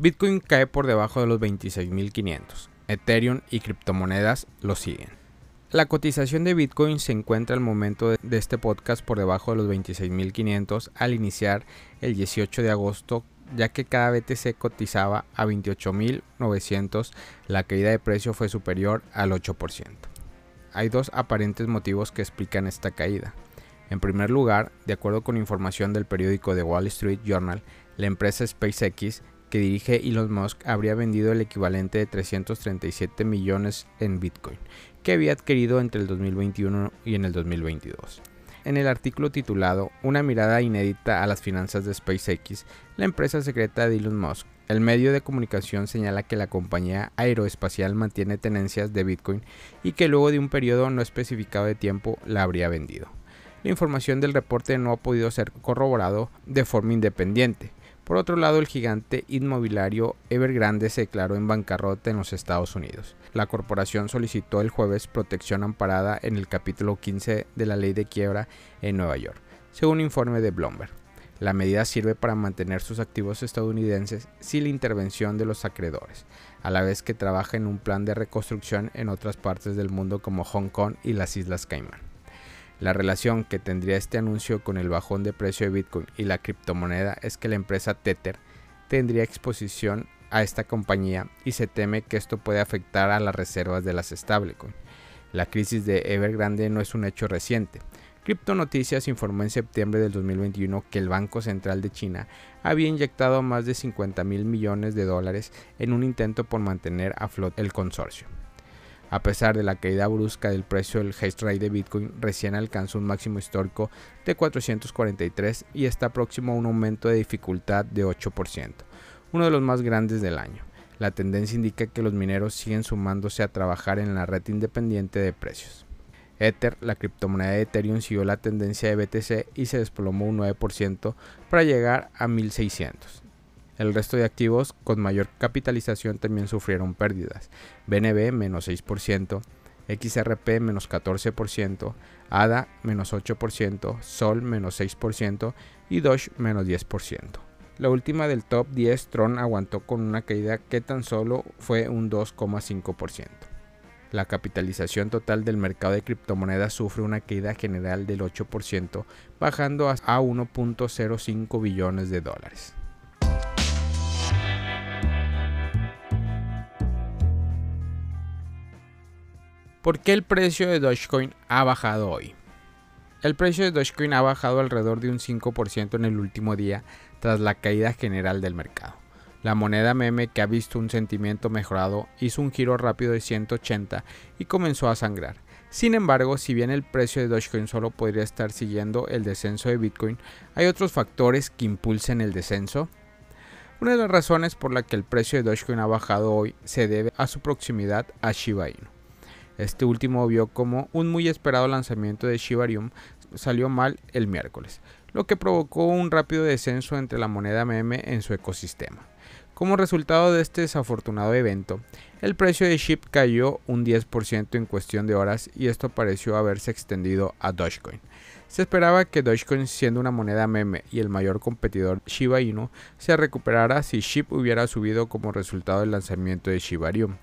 Bitcoin cae por debajo de los 26.500. Ethereum y criptomonedas lo siguen. La cotización de Bitcoin se encuentra al momento de este podcast por debajo de los 26.500 al iniciar el 18 de agosto, ya que cada BTC cotizaba a 28.900, la caída de precio fue superior al 8%. Hay dos aparentes motivos que explican esta caída. En primer lugar, de acuerdo con información del periódico The Wall Street Journal, la empresa SpaceX que dirige Elon Musk habría vendido el equivalente de 337 millones en Bitcoin, que había adquirido entre el 2021 y en el 2022. En el artículo titulado Una mirada inédita a las finanzas de SpaceX, la empresa secreta de Elon Musk, el medio de comunicación señala que la compañía aeroespacial mantiene tenencias de Bitcoin y que luego de un periodo no especificado de tiempo la habría vendido. La información del reporte no ha podido ser corroborado de forma independiente, por otro lado, el gigante inmobiliario Evergrande se declaró en bancarrota en los Estados Unidos. La corporación solicitó el jueves protección amparada en el capítulo 15 de la ley de quiebra en Nueva York, según un informe de Bloomberg. La medida sirve para mantener sus activos estadounidenses sin la intervención de los acreedores, a la vez que trabaja en un plan de reconstrucción en otras partes del mundo como Hong Kong y las Islas Caimán. La relación que tendría este anuncio con el bajón de precio de Bitcoin y la criptomoneda es que la empresa Tether tendría exposición a esta compañía y se teme que esto puede afectar a las reservas de las stablecoin. La crisis de Evergrande no es un hecho reciente. Crypto Noticias informó en septiembre del 2021 que el Banco Central de China había inyectado más de 50 mil millones de dólares en un intento por mantener a flote el consorcio. A pesar de la caída brusca del precio del hash rate de Bitcoin, recién alcanzó un máximo histórico de 443 y está próximo a un aumento de dificultad de 8%, uno de los más grandes del año. La tendencia indica que los mineros siguen sumándose a trabajar en la red independiente de precios. Ether, la criptomoneda de Ethereum, siguió la tendencia de BTC y se desplomó un 9% para llegar a 1600. El resto de activos con mayor capitalización también sufrieron pérdidas. BNB menos 6%, XRP menos 14%, ADA menos 8%, Sol menos 6% y Doge menos 10%. La última del top 10 Tron aguantó con una caída que tan solo fue un 2,5%. La capitalización total del mercado de criptomonedas sufre una caída general del 8%, bajando a 1.05 billones de dólares. ¿Por qué el precio de Dogecoin ha bajado hoy? El precio de Dogecoin ha bajado alrededor de un 5% en el último día tras la caída general del mercado. La moneda meme que ha visto un sentimiento mejorado hizo un giro rápido de 180 y comenzó a sangrar. Sin embargo, si bien el precio de Dogecoin solo podría estar siguiendo el descenso de Bitcoin, hay otros factores que impulsen el descenso. Una de las razones por la que el precio de Dogecoin ha bajado hoy se debe a su proximidad a Shiba Inu. Este último vio como un muy esperado lanzamiento de Shibarium salió mal el miércoles, lo que provocó un rápido descenso entre la moneda meme en su ecosistema. Como resultado de este desafortunado evento, el precio de SHIB cayó un 10% en cuestión de horas y esto pareció haberse extendido a Dogecoin. Se esperaba que Dogecoin, siendo una moneda meme y el mayor competidor Shiba Inu, se recuperara si SHIB hubiera subido como resultado del lanzamiento de Shibarium.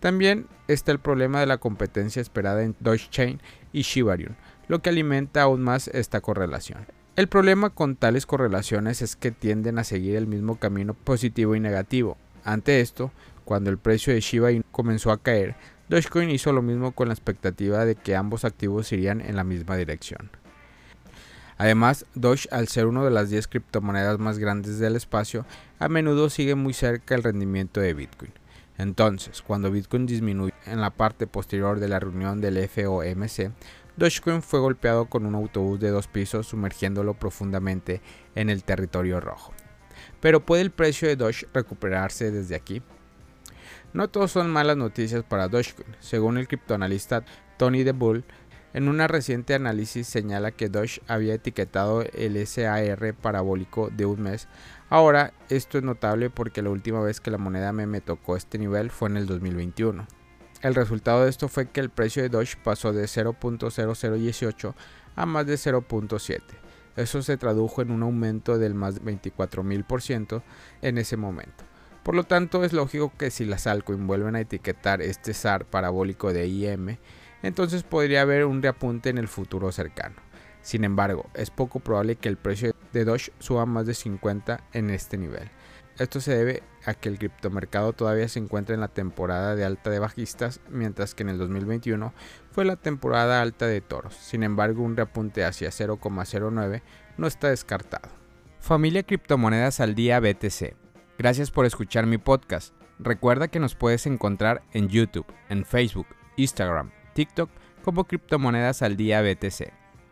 También está el problema de la competencia esperada en Dogechain y Shibarium, lo que alimenta aún más esta correlación. El problema con tales correlaciones es que tienden a seguir el mismo camino positivo y negativo. Ante esto, cuando el precio de Shiba comenzó a caer, Dogecoin hizo lo mismo con la expectativa de que ambos activos irían en la misma dirección. Además, Doge, al ser una de las 10 criptomonedas más grandes del espacio, a menudo sigue muy cerca el rendimiento de Bitcoin. Entonces, cuando Bitcoin disminuyó en la parte posterior de la reunión del FOMC, Dogecoin fue golpeado con un autobús de dos pisos sumergiéndolo profundamente en el territorio rojo. Pero ¿puede el precio de Doge recuperarse desde aquí? No todos son malas noticias para Dogecoin. Según el criptoanalista Tony DeBull, en un reciente análisis señala que Doge había etiquetado el SAR parabólico de un mes Ahora, esto es notable porque la última vez que la moneda meme tocó este nivel fue en el 2021. El resultado de esto fue que el precio de Doge pasó de 0.0018 a más de 0.7. Eso se tradujo en un aumento del más de 24.000% en ese momento. Por lo tanto, es lógico que si las altcoins vuelven a etiquetar este SAR parabólico de IM, entonces podría haber un reapunte en el futuro cercano. Sin embargo, es poco probable que el precio de Doge suba más de 50 en este nivel. Esto se debe a que el criptomercado todavía se encuentra en la temporada de alta de bajistas, mientras que en el 2021 fue la temporada alta de toros. Sin embargo, un reapunte hacia 0,09 no está descartado. Familia Criptomonedas al Día BTC. Gracias por escuchar mi podcast. Recuerda que nos puedes encontrar en YouTube, en Facebook, Instagram, TikTok como Criptomonedas al Día BTC.